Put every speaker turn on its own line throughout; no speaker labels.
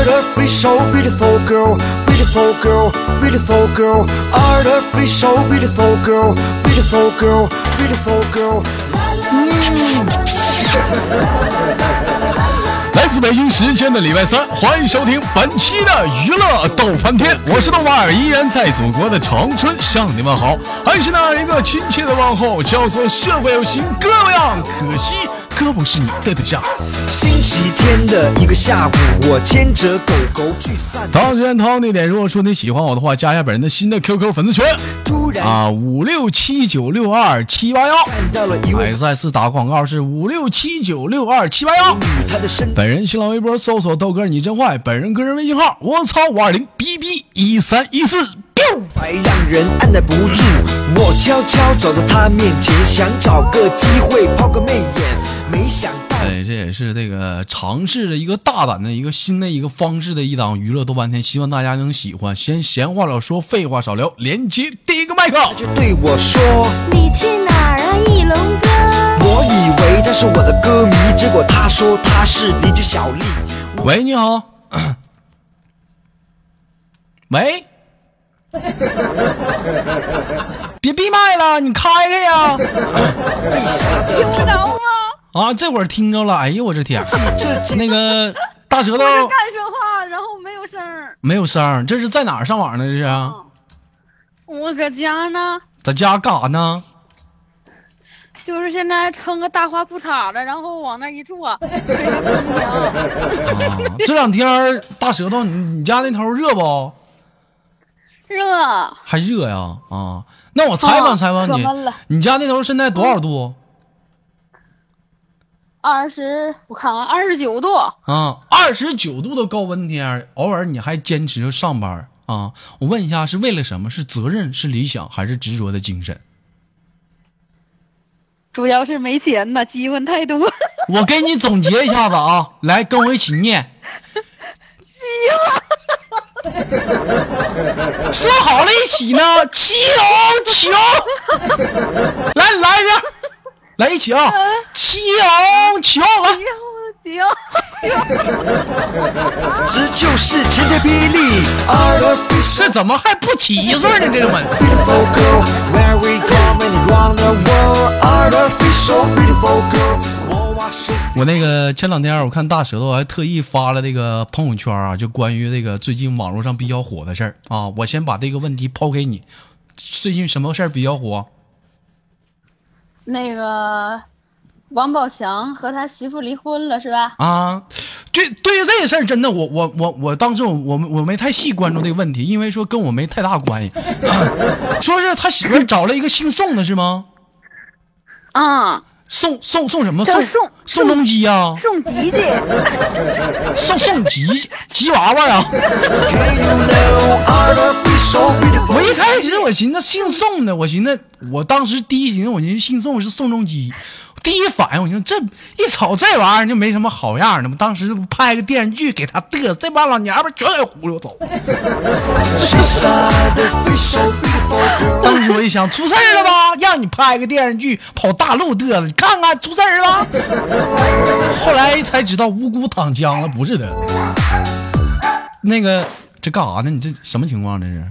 Artificial beautiful girl, beautiful girl, beautiful girl. Artificial beautiful girl, beautiful girl, beautiful girl.
来自北京时间的礼拜三，欢迎收听本期的娱乐逗翻天，我是豆瓣儿，依然在祖国的长春向你们好，还是那一个亲切的问候，叫做社会有型哥样，可惜哥不是你的对象。
星期天的一个下午，我牵着狗狗去散步。
同时间同样地点，如果说你喜欢我的话，加一下本人的新的 QQ 粉丝群啊，五六七九六二七八幺。再次打广告是五六七九六二七八幺。本人新浪微博搜索豆哥你真坏，本人个人微信号我操五二零 bb 一三一四。
材让人按耐不住。我悄悄走到他面前，想找个机会抛个媚眼，没想到。
哎，这也是这个尝试着一个大胆的一个新的一个方式的一档娱乐豆瓣天，希望大家能喜欢。先闲话少说，废话少聊，连接第一个麦克。
就对我说，
你去哪儿啊，翼龙哥？
我以为他是我的歌迷，结果他说他是邻居小丽。
喂，你好。喂，别闭麦了，你开开呀！
听不着吗？
啊，这会儿听着了，哎呦我这天，
这
那个大舌头
我是干说话，然后没有声儿。
没有声儿，这是在哪儿上网呢？这是
我搁家呢，
在家干啥呢？
就是现在穿个大花裤衩子，然后往那一坐，吹着空调。
啊，这两天大舌头，你你家那头热不？
热，
还热呀？啊，那我采访
啊
采访你你家那头现在多少度？
二十，我看看，二十九度。
啊，二十九度的高温天，偶尔你还坚持着上班啊？我问一下，是为了什么？是责任，是理想，还是执着的精神？
主要是没钱呐，机会太多。
我给你总结一下子啊，来跟我一起念。说好了一起呢，七龙球，来来着，来一起啊，七龙球，来。
行行，
这就是晴天霹雳。
这怎么还不齐岁呢？这个们
，beautiful girl, where we come and around the world. Artificial beautiful girl，我哇谁？
我那个前两天我看大舌头还特意发了那个朋友圈啊，就关于这个最近网络上比较火的事儿啊。我先把这个问题抛给你，最近什么事儿比较火？
那个王宝强和他媳妇离婚了是吧？
啊，这对于这个事儿，真的，我我我我当时我我我没太细关注这个问题，因为说跟我没太大关系。说是他媳妇找了一个姓宋的是吗？
啊，
宋宋宋什么？送
送宋
宋仲基呀、
送吉的。
送送吉吉娃娃啊？我一开始我寻思姓宋的，我寻思我当时第一寻思我寻思姓宋是宋仲基，第一反应我寻思这一瞅这玩意儿就没什么好样的嘛。当时不拍个电视剧给他嘚瑟，这帮老娘们儿全给忽悠走。当时我一想，出事儿了吧？让你拍个电视剧跑大陆嘚瑟，你看看出事儿了吧？后来才知道无辜躺枪了，不是的。那个这干啥呢？你这什么情况？这是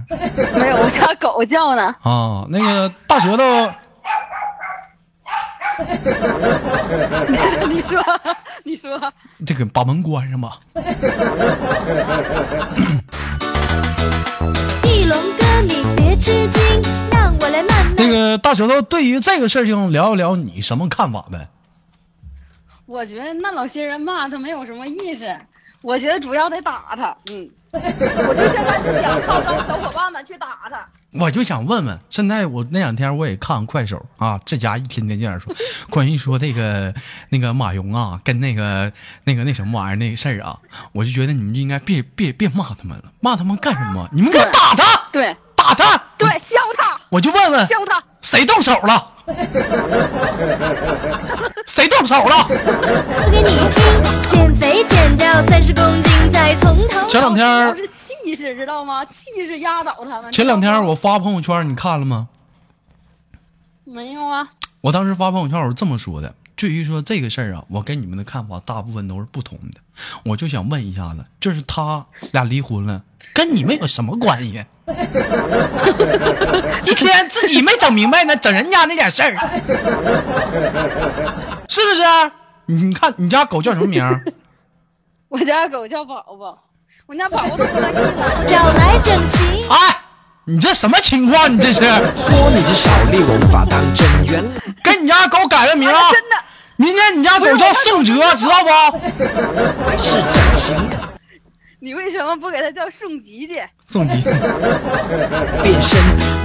没有，我家狗叫呢。
啊？那个大舌头，
你说，你说，
这个把门关上吧。
翼龙哥，你别吃惊，让我来慢慢。
那个大舌头，对于这个事情聊一聊你什么看法呗？
我觉得那老些人骂他没有什么意思，我觉得主要得打他。嗯，我就现在就想号召小伙伴们去打他。
我就想问问，现在我那两天我也看快手啊，这家一天天这样说，关于说那个那个马蓉啊，跟那个那个那什么玩意儿那个事儿啊，我就觉得你们就应该别别别骂他们了，骂他们干什么？你们给我打他，
对
打他！
对，削他，
我就问问，
削他。
谁动手了？谁动手了？
说给你听，减肥减掉三十公斤，再从头。
前两天儿
是气势，知道吗？气势压倒他们。
前两天我发朋友圈，你看了吗？
没有啊，
我当时发朋友圈，我是这么说的：至于说这个事儿啊，我跟你们的看法大部分都是不同的。我就想问一下子，就是他俩离婚了，跟你们有什么关系？一天自己没整明白呢，整人家那点事儿，是不是？你看你家狗叫什么名？
我家狗叫宝宝，我家宝宝都不来跟我。
找来整形。
哎，你这什么情况？你这是
说你这小丽我无法当真，原来
跟你家狗改个名啊？
哎真的，
明天你家狗叫宋哲，知道不？
是整形的
你为什么不给他叫宋吉吉？
宋吉，
变身，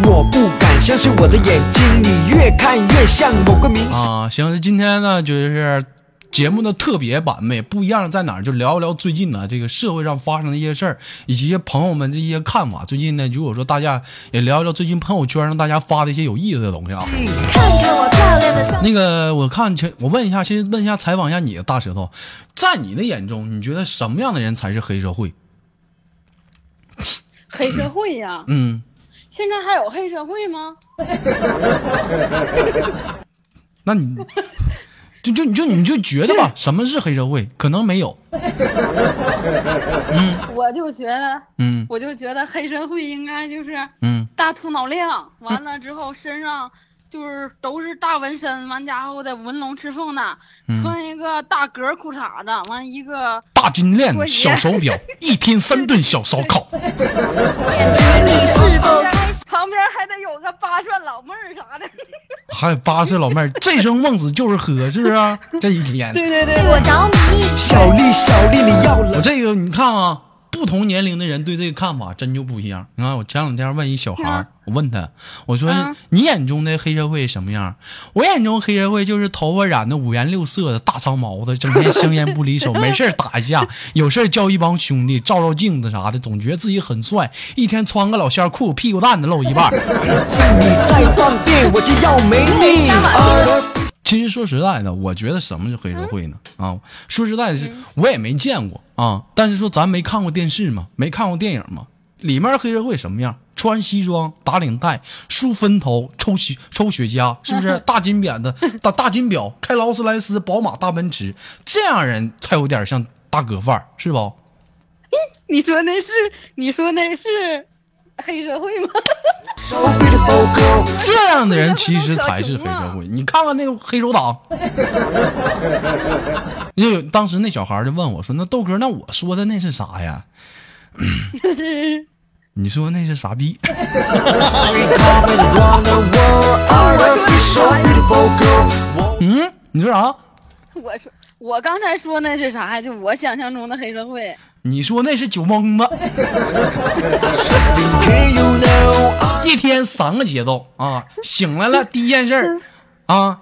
我不敢相信我的眼睛，你越看越像某个明星。
啊，行，今天呢就是节目的特别版本，不一样在哪儿？就聊一聊最近呢这个社会上发生的一些事儿，以及一些朋友们这些看法。最近呢，如果说大家也聊一聊最近朋友圈上大家发的一些有意思的东西啊。
看看我漂亮的
那个，我看前，我问一下，先问一下，采访一下你的大舌头，在你的眼中，你觉得什么样的人才是黑社会？
黑社会呀，
嗯，
现在还有黑社会吗？
那你就就你就你就觉得吧，什么是黑社会？可能没有，嗯。
我就觉得，
嗯。
我就觉得黑社会应该就是
嗯。
大头脑亮，完了之后身上就是都是大纹身，完家伙的纹龙赤凤的，
嗯
穿一个大格裤衩子，完一个
大金链
我
小手表，一天三顿小烧烤。
眼睛，你是否？
旁边还得有个八蒜老妹儿啥的。
还有八岁老妹儿，醉生梦死就是喝，是不是啊、这一天，
对对对
对我着迷？
小丽，小丽，你要
我。这个你看啊，不同年龄的人对这个看法真就不一样。你看，我前两天问一小孩儿，我问他，我说、
嗯
你眼中的黑社会什么样？我眼中黑社会就是头发染的五颜六色的大长毛子，整天香烟不离手，没事儿打一架，有事儿叫一帮兄弟照照镜子啥的，总觉得自己很帅，一天穿个老线裤，屁股蛋子露一半。
你再放电，我就要没你。
其实说实在的，我觉得什么是黑社会呢？啊，说实在的是，我也没见过啊。但是说咱没看过电视嘛，没看过电影嘛，里面黑社会什么样？穿西装，打领带，梳分头，抽雪抽雪茄，是不是？大金扁子，大大金表，开劳斯莱斯、宝马、大奔驰，这样人才有点像大哥范儿，是不？
你说那是你说那是黑社会吗
这样的人其实才是黑社会。你看看那个黑手党，因 为当时那小孩就问我说：“那豆哥，那我说的那是啥呀
就是？”
你说那是傻逼嗯，你说啥？
我说我刚才说那是啥呀？就我想象中的黑社会。
你说那是酒蒙子? 一天三个节奏啊！醒来了，第一件事儿啊，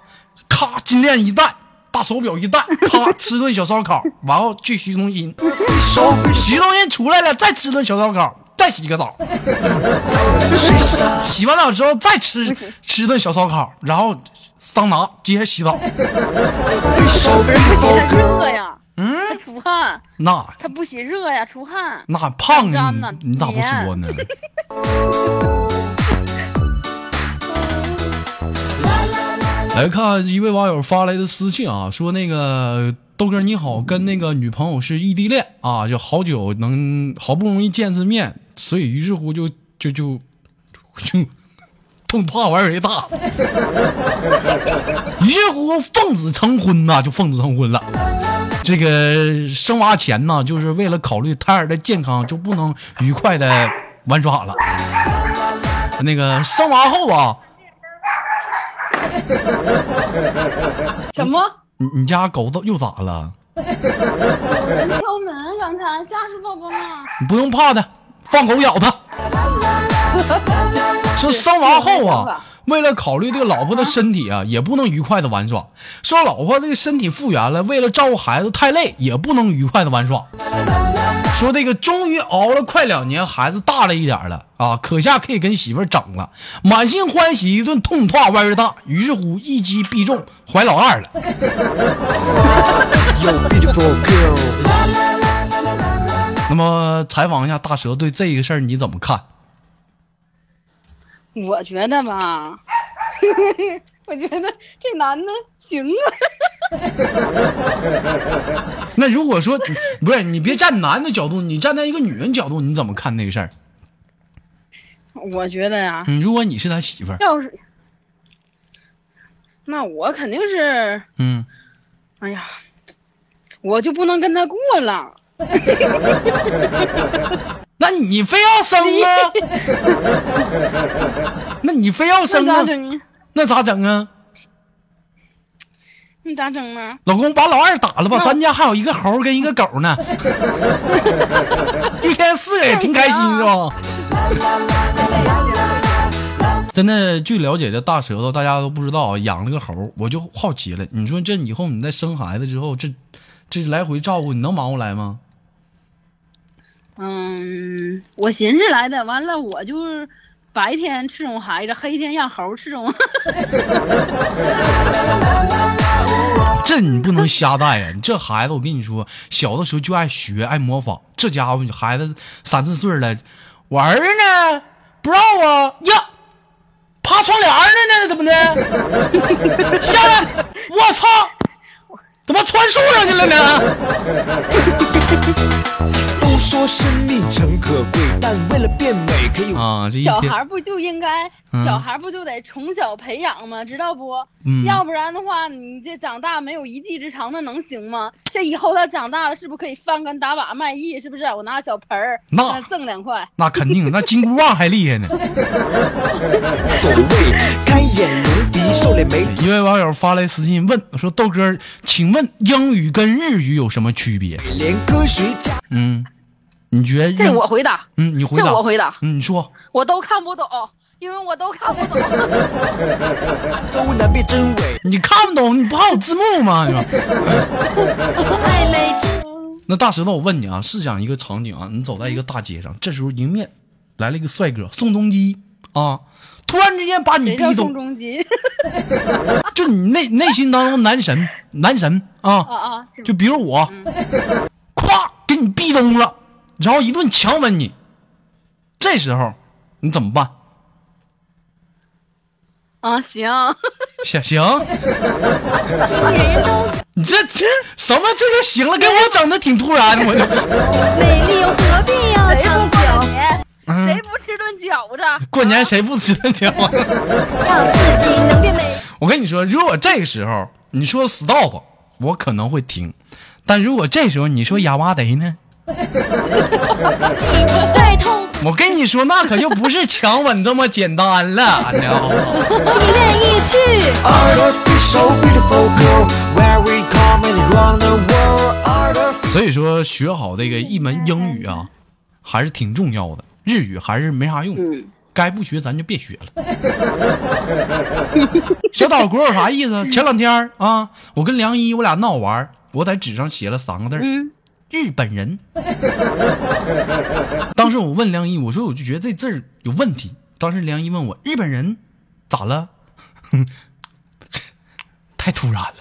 咔金链一戴，大手表一戴，咔吃顿小烧烤，完后去洗中心.洗中心出来了，再吃顿小烧烤，再洗个澡洗完澡之后再吃 吃顿小烧烤，然后桑拿接着洗澡。
呀，嗯，他出汗，
那
他不嫌热呀，出汗。
那胖
沾呢
你你咋不说呢？来看一位网友发来的私信啊，说那个豆哥你好，跟那个女朋友是异地恋啊，就好久能好不容易见次面，所以于是乎就就就就 碰怕玩儿大，于是乎奉子成婚呐、就奉子成婚了。这个生娃前呢，就是为了考虑胎儿的健康，就不能愉快的玩耍了。那个生娃后啊，
什么？
你你家狗子又咋了？
敲门，刚才吓死宝宝了。
你不用怕的，放狗咬它。说生娃后啊，为了考虑这个老婆的身体啊，也不能愉快的玩耍。说老婆这个身体复原了，为了照顾孩子太累，也不能愉快的玩耍。说这个终于熬了快两年，孩子大了一点了啊，可下可以跟媳妇儿整了，满心欢喜，一顿痛快玩儿大，于是乎一击必中，怀老二了。那么采访一下大蛇，对这个事儿你怎么看？
我觉得吧，我觉得这男的行啊。
那如果说不是你别站男的角度，你站在一个女人角度，你怎么看那个事儿？
我觉得呀，
嗯，如果你是他媳妇儿，
要是，那我肯定是，
嗯，
哎呀，我就不能跟他过了。
那你非要生啊？那你非要生啊？那咋整啊？
你咋整呢？
老公把老二打了吧，咱家还有一个猴跟一个狗呢，一天四个也挺开心是吧？真的，据了解，这大舌头大家都不知道，养了个猴，我就好奇了。你说这以后你再生孩子之后，这这来回照顾，你能忙过来吗？
嗯，我寻思来的，完了我就是白天伺候孩子，黑天让猴伺候。
这你不能瞎带呀！你这孩子，我跟你说，小的时候就爱学，爱模仿。这家伙孩子三四岁了，我儿呢？不知道啊呀，爬窗帘呢呢？怎么的？下来！我操！怎么窜树上去了呢？
都说生命诚可贵，但为了变美，可以
啊，这一
小孩不就应该，
嗯
小孩不就得从小培养吗？知道不？
嗯
要不然的话，你这长大没有一技之长，那能行吗？这以后他长大了，是不是可以翻跟打把卖艺？是不是？我拿小盆儿，
那
挣两块。
那肯定，那金箍棒还厉害呢。
无 所谓。开眼隆鼻，瘦脸眉，
一位网友发来私信问说：“豆哥，请问英语跟日语有什么区别
连科学家？”
嗯，你觉得
这我回答，
嗯，你回答，
这我回答，
嗯，你说。
我都看不懂，因为我都看不懂。
都难辨真伪。
你看不懂，你不还有字幕吗？那大石头，我问你啊，试想一个场景啊，你走在一个大街上，这时候迎面来了一个帅哥宋仲基啊，突然之间把你
谁叫宋仲基？
就你内内心当中男神男神啊，
啊啊！
就比如我，咵给你逼咚了，然后一顿强吻你，这时候你怎么办？
啊，行，
行 行，你这这什么这就行了，给我整的挺突然，我就。
美丽，又何必要长久？
谁不吃顿饺子？
过年谁不吃顿饺子？
让自己能变美。
我跟你说，如果这个时候你说 stop，我可能会停；但如果这时候你说哑巴得呢，我跟你说，那可就不是强吻这么简单了. 所以说，学好这个一门英语啊，还是挺重要的。日语还是没啥用，
嗯
该不学咱就别学了。小岛国有啥意思？前两天啊，我跟梁一我俩闹玩儿，我在纸上写了三个字日本人。当时我问梁一，我说我就觉得这字儿有问题。当时梁一问我日本人咋了？哼，太突然了。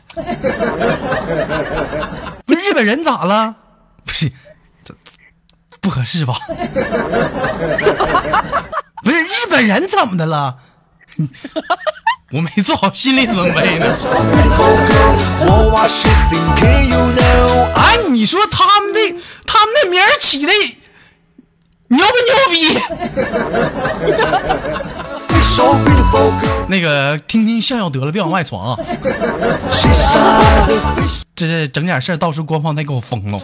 不是日本人咋了？不是，这不合适吧？不是日本人怎么的了？我没做好心理准备呢。哎，你说他们的他们的名起的牛不牛逼？那个听听笑笑得了，别往外传啊。这这整点事儿，到时候官方再给我封了。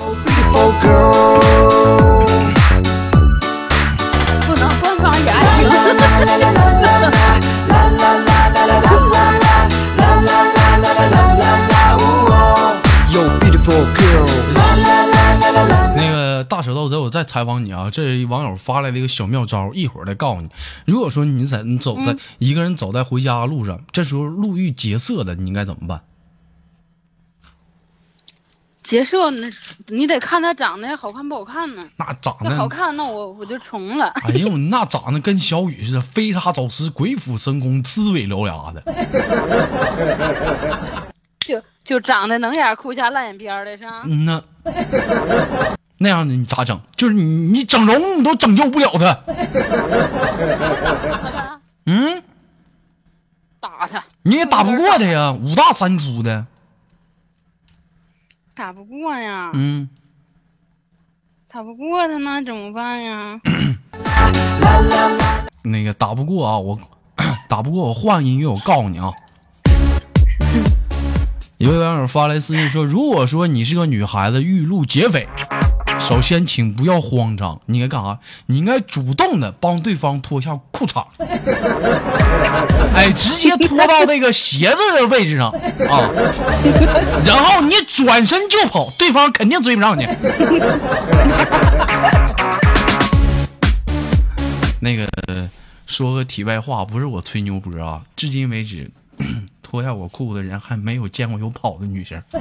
我再采访你啊！这网友发来的一个小妙招，一会儿再告诉你。如果说你在你走在、一个人走在回家的路上，这时候路遇劫色的，你应该怎么办？
劫色那，你得看他长得好看不好看呢。
那长
得好，看，那我我就从了。
哎呦，那长得跟小雨似的，飞沙走石，鬼斧神工，呲尾獠牙的。
就就长得能眼哭瞎烂眼边的是吧？
嗯呐，那样的你咋整？就是你你整容你都拯救不了他。嗯，
打他，
你也打不过他呀，五大三粗的。
打不过呀，
嗯，
打不过他那怎么办呀？
那个打不过啊，我 打不过，我换音乐，我告诉你啊。有位网友发来私信说：“如果说你是个女孩子遇路劫匪，首先请不要慌张，你应该干啥？你应该主动的帮对方脱下裤衩，哎，直接脱到那个鞋子的位置上啊，然后你转身就跑，对方肯定追不上你。那个说个题外话，不是我吹牛波啊，至今为止。”脱下我裤子的人还没有见过有跑的女生，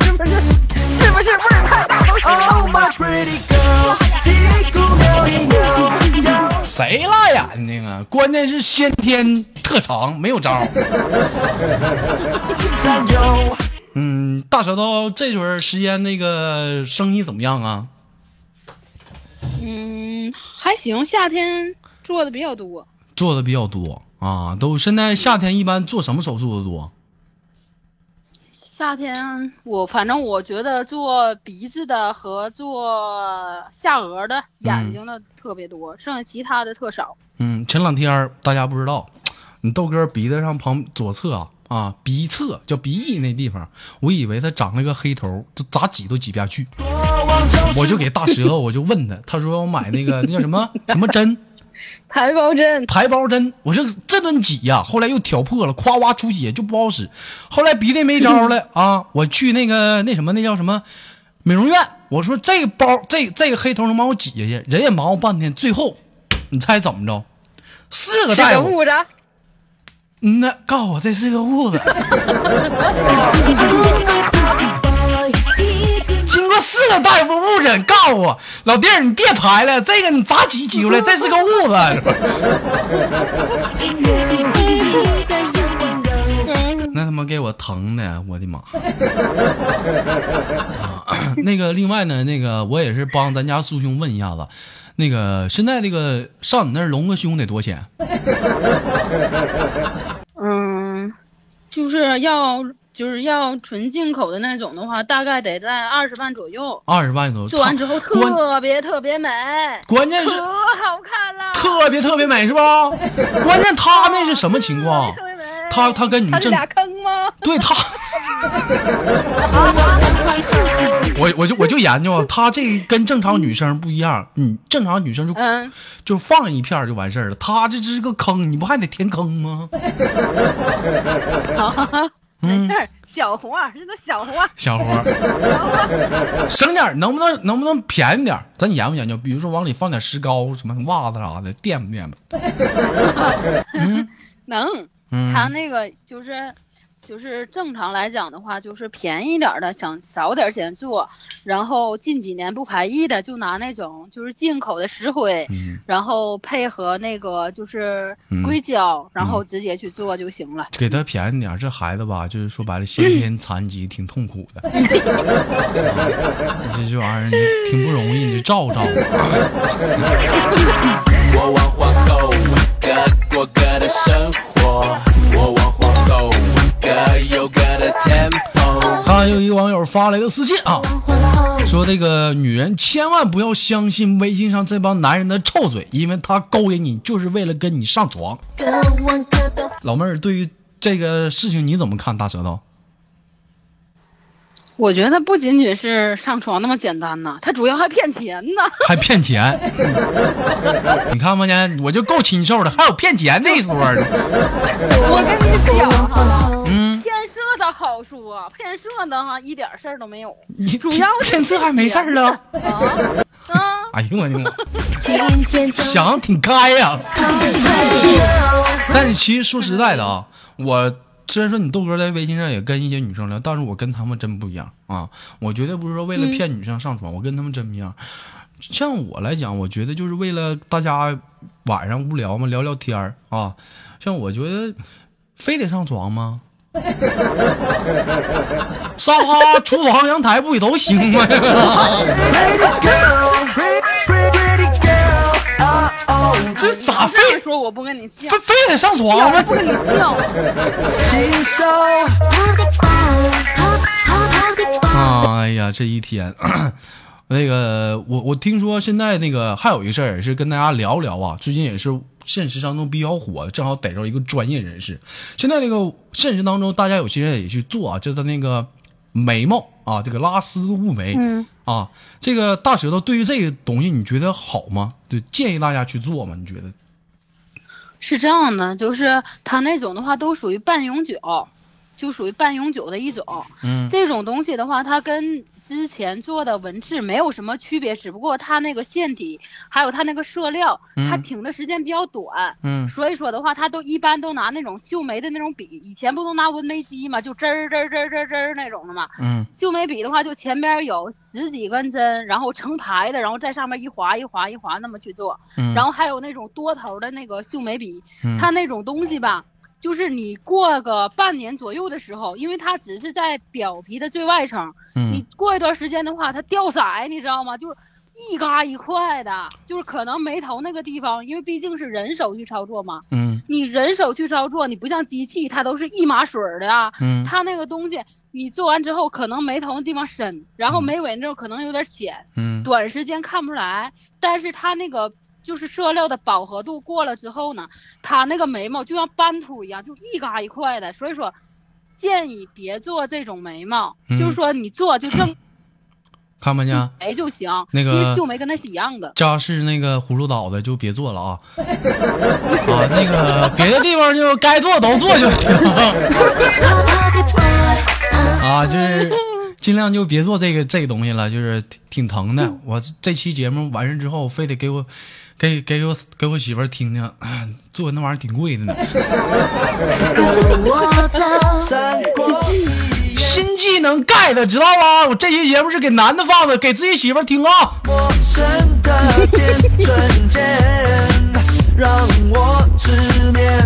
是不是？是不是？味儿太大都行？
谁辣眼睛啊？关键是？先天特长，没有招。嗯，大舌头这段时间那个生意怎么样啊？
嗯，还行，夏天做的比较多。
做的比较多啊，都现在夏天一般做什么手术的多？
夏天我反正我觉得做鼻子的和做下颚的、眼睛的特别多，剩下其他的特少。
嗯，前两天大家不知道，你豆哥鼻子上旁左侧啊啊鼻侧叫鼻翼那地方，我以为他长了个黑头，这咋挤都挤不下去。我就给大舌头，我就问他，他说我买那个那叫什么什么针，
排包针，
排包针。我说这顿挤呀，后来又挑破了，夸夸出血就不好使。后来鼻子没招了 啊，我去那个那什么那叫什么美容院，我说这个包这这个黑头能帮我挤下去，人也忙活半天，最后你猜怎么着？四个大夫，
痦子，
嗯呐，告诉我这是个痦子。经过四个大夫误诊，告诉我老弟儿，你别排了，这个你咋挤挤出来？这是个痦子。那他妈给我疼的，我的妈！啊，那个另外呢，那个我也是帮咱家苏兄问一下子，那个现在那个上你那隆个胸得多少钱？
嗯，就是要就是要纯进口的那种的话，大概得在二十万左右。
二十万左右。
做完之后特别特别美，
关键是
可好看了，
特别特别美是吧？关键他那是什么情况
特？别美。
他他跟你们正
他是俩坑吗？
对他，我我就我就研究啊，他这跟正常女生不一样，嗯，正常女生就
嗯，
就放一片就完事儿了，他这是个坑，你不还得填坑吗？
没事儿，小活儿，这都小活儿。
小活儿，省点儿能不能能不能便宜点儿？咱研究研究，比如说往里放点石膏、什么袜子啥的，垫吧垫吧。
能，
嗯
他那个就是就是正常来讲的话，就是便宜点儿的，想少点儿钱做，然后近几年不排异的，就拿那种就是进口的石灰，
嗯，
然后配合那个就是
嗯
硅胶，然后直接去做就行了。
给他便宜点儿，这孩子吧，就是说白了，先天残疾，挺痛苦的。你 这这玩意儿你挺不容易，你就照照。
我往皇后，各过各的生活。我往 tempo。
还有一个网友发了一个私信啊，说这个女人千万不要相信微信上这帮男人的臭嘴，因为他勾引你就是为了跟你上床。老妹儿，对于这个事情你怎么看？大舌头？
我觉得不仅仅是上床那么简单呐，他主要还骗钱呢。
还骗钱？你看不见？我就够禽兽的，还有骗钱这一说呢。
我跟你讲哈，好说，骗色的哈一点事儿都没有，
你
主要是
骗色还没事儿了？
啊啊！
哎呦我的妈！想的挺开呀、但是其实说实在的啊，我虽然说你豆哥在微信上也跟一些女生聊，但是我跟他们真不一样啊。我绝对不是说为了骗女生上床，我跟他们真不一样。像我来讲，我觉得就是为了大家晚上无聊嘛，聊聊天儿啊。像我觉得，非得上床吗？沙发、厨房、阳台不也都行吗
？oh oh，
这咋非
说我不跟你犟。
非，非得上床吗？
不跟你犟，
哎呀，这一天，那个我我听说现在那个还有一个事儿也是跟大家聊聊啊，最近也是现实当中比较火，正好逮着一个专业人士。现在那个现实当中，大家有些人也去做啊，就是那个眉毛啊，这个拉丝雾眉，
嗯
啊，这个大舌头对于这个东西你觉得好吗？就，建议大家去做吗？你觉得？
是这样的，就是它那种的话都属于半永久，就属于半永久的一种。
嗯
这种东西的话，它跟之前做的纹制没有什么区别，只不过它那个线体还有它那个色料，它
嗯
挺的时间比较短。
嗯
所以说的话，它都一般都拿那种绣眉的那种笔，以前不都拿纹眉机嘛，就针儿针儿针儿吱儿吱儿那种的嘛。
嗯
绣眉笔的话，就前边有十几根针，然后成排的，然后在上面一划一划一划那么去做。
嗯，
然后还有那种多头的那个绣眉笔，
嗯
它那种东西吧，就是你过个半年左右的时候，因为它只是在表皮的最外层，你
嗯
过一段时间的话，它掉色，你知道吗？就是一嘎一块的，就是可能眉头那个地方，因为毕竟是人手去操作嘛，
嗯
你人手去操作，你不像机器，它都是一码水儿的啊，
嗯
它那个东西。你做完之后，可能眉头的地方深，然后眉尾那种可能有点浅，
嗯
短时间看不出来，但是它那个就是色料的饱和度过了之后呢，它那个眉毛就像斑秃一样，就一嘎一块的。所以说，建议别做这种眉毛，
嗯
就是说你做就正
看没见？
眉就行。
那个
其实秀眉跟那是一样的。
家是那个葫芦岛的就别做了啊，啊，那个别的地方就该做都做就行，啊，就是尽量就别做这个这个东西了，就是挺挺疼的。我这期节目完事之后，非得给我给给我给我媳妇儿听听，啊做那玩意儿挺贵的呢。新技能盖的，知道吗？我这期节目是给男的放的，给自己媳妇儿听啊。
陌生的天瞬间，让我直面。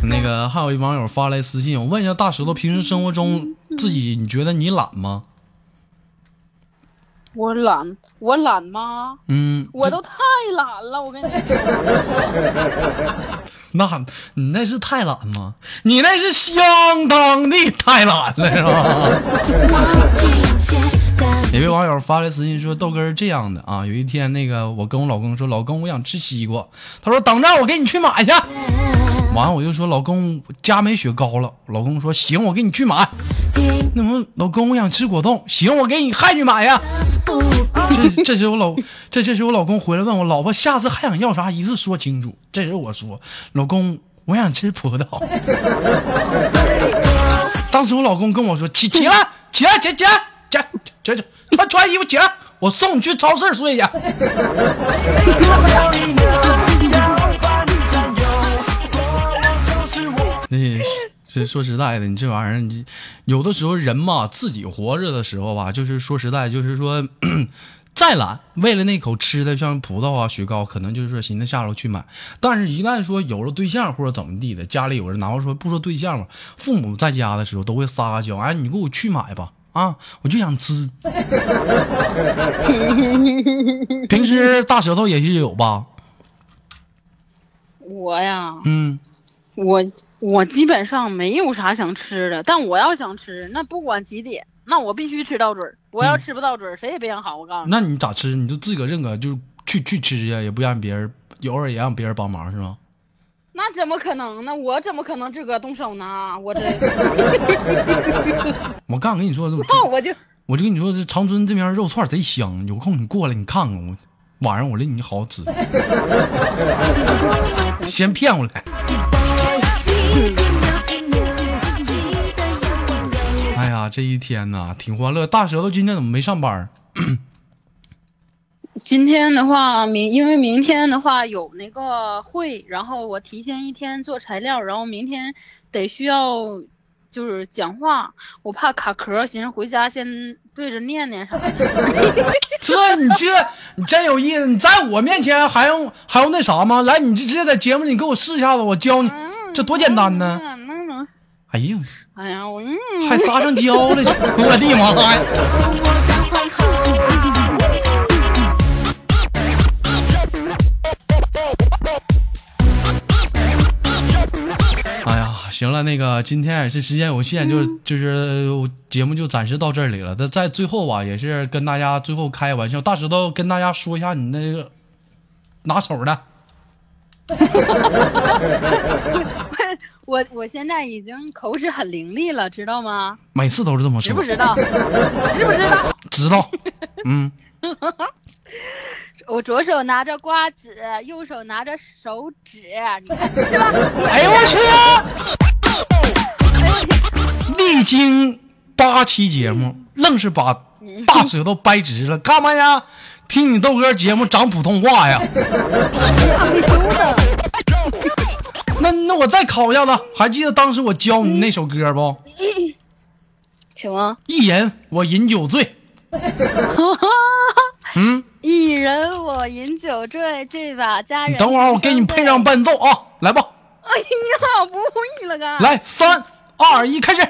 那个还有一网友发来私信，我问一下大石头，平时生活中自己你觉得你懒吗？
我懒，我懒吗？
嗯，
我都太懒了，我跟你说。
那你那是太懒吗？你那是相当的太懒了，是吧？有位网友发来私信说：“豆哥是这样的啊，有一天那个我跟我老公说，老公我想吃西瓜，他说等着我给你去买去。完了我就说老公家没雪糕了，老公说行我给你去买。那么老公我想吃果冻，行我给你还去买呀。这这时候我老这这时候我老公回来问我老婆下次还想要啥，一次说清楚。这时候我说老公我想吃葡萄。当时我老公跟我说起起来起来起起来起来起来穿穿衣服起来，我送你去超市睡去。那是是说实在的，你这玩意儿，你有的时候人嘛，自己活着的时候吧，就是说实在，就是说再懒，为了那口吃的，像葡萄啊、雪糕，可能就是说寻思下楼去买。但是，一旦说有了对象或者怎么地的，家里有人，哪怕说不说对象吧，父母在家的时候都会撒个娇，哎，你给我去买吧，啊，我就想吃。平时大舌头也是有吧？
我呀，
嗯，
我我基本上没有啥想吃的，但我要想吃，那不管几点，那我必须吃到嘴儿。我要
嗯
吃不到嘴儿，谁也别想好。我告诉你，
那你咋吃？你就自个儿认个，就是去去吃呀，也不让别人，偶尔也让别人帮忙是吗？
那怎么可能呢？我怎么可能自个儿动手呢？我这
我刚跟你说，这
那我就
我就跟你说，这长春这边肉串贼香，有空你过来你看看我，晚上我领你好好吃。先骗过来。哎呀，这一天呐，挺欢乐。大舌头今天怎么没上班？
今天的话，明因为明天的话有那个会，然后我提前一天做材料，然后明天得需要就是讲话，我怕卡壳，寻思回家先对着念念啥的。
这你这你真有意思，你在我面前还用还用那啥吗？来，你就直接在节目里给我试一下子，我教你，这多简单呢！哎呀，
哎呀，我，
还撒上娇了，我的妈呀！哎呀，行了，那个今天也是时间有限，就是就是节目就暂时到这里了。那在最后吧，也是跟大家最后开玩笑，大石头跟大家说一下你那个拿手的。
我我现在已经口齿很伶俐了，知道吗？
每次都是这么说，
知不知道？知不知道？
知道，嗯，
我左手拿着瓜子，右手拿着手指，你看是吧？
哎呦我去！历经八期节目，愣是把大舌头掰直了，干嘛呀？听你豆哥节目长普通话呀？
害羞的。
那那我再考一下子，还记得当时我教你那首歌不？
什么？
一人我饮酒醉，嗯，
一人我饮酒醉，这把佳人。
等会儿我给你配上。伴奏啊，来吧，
哎呀，不会了 ga。
来三二一，开始。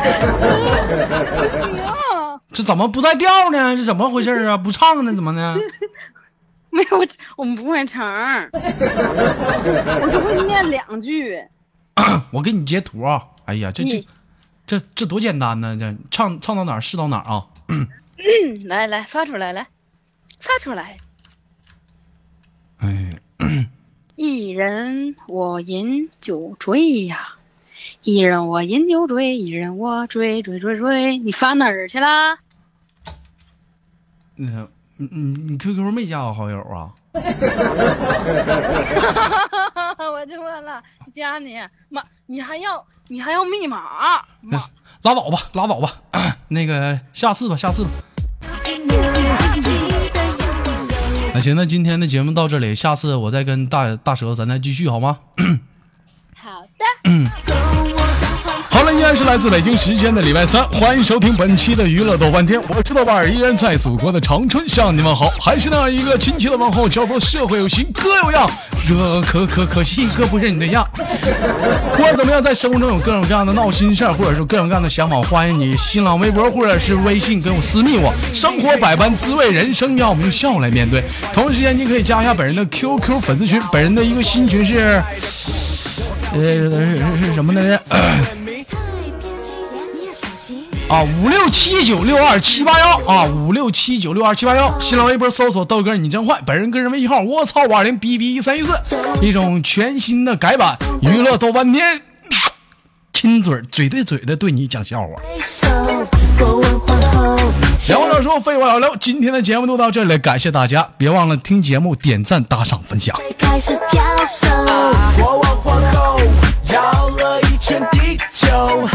这怎么不带调呢？这怎么回事啊？不唱呢？怎么呢？
没有，我们不会唱。我就会念两句。
我给你截图啊！哎呀，这这这这多简单呢！这唱唱到哪儿是到哪儿啊！
嗯，来来，发出来，来，发出来。
哎，
一人我饮酒醉呀，一人我饮酒醉，一人我醉醉醉醉。你发哪儿去了？
那个你你你 QQ 没加我好友啊？
我就问了，加你妈，你还要你还要密码？
那拉倒吧，拉倒吧。那个下次吧，下次吧。那行，那今天的节目到这里，下次我再跟大大舌头咱再继续好吗？
好的。
是来自北京时间的礼拜三，欢迎收听本期的娱乐豆瓣天，我是豆瓣儿，依然在祖国的长春向你们好，还是那样一个亲切的问候，叫做社会有型哥有样，这可可可惜哥不是你的样。不管怎么样，在生活中有各种各样的闹心事儿，或者是各种各样的想法，欢迎你新浪微博或者是微信跟我私密我。生活百般滋味，人生要我们用笑来面对。同时间，你可以加一下本人的 QQ 粉丝群，本人的一个新群是，呃是是什么来着？啊，五六七九六二七八幺啊，五六七九六二七八幺。新浪微博搜索豆哥你真坏，本人个人微信号我操五二零 b b 一三一四，一种全新的改版娱乐豆瓣天，亲嘴儿嘴对嘴的对你讲笑话。闲话少说，废话少聊，今天的节目就到这里，感谢大家，别忘了听节目点赞打赏分享。
开始教授。
国王皇后绕了一圈地球，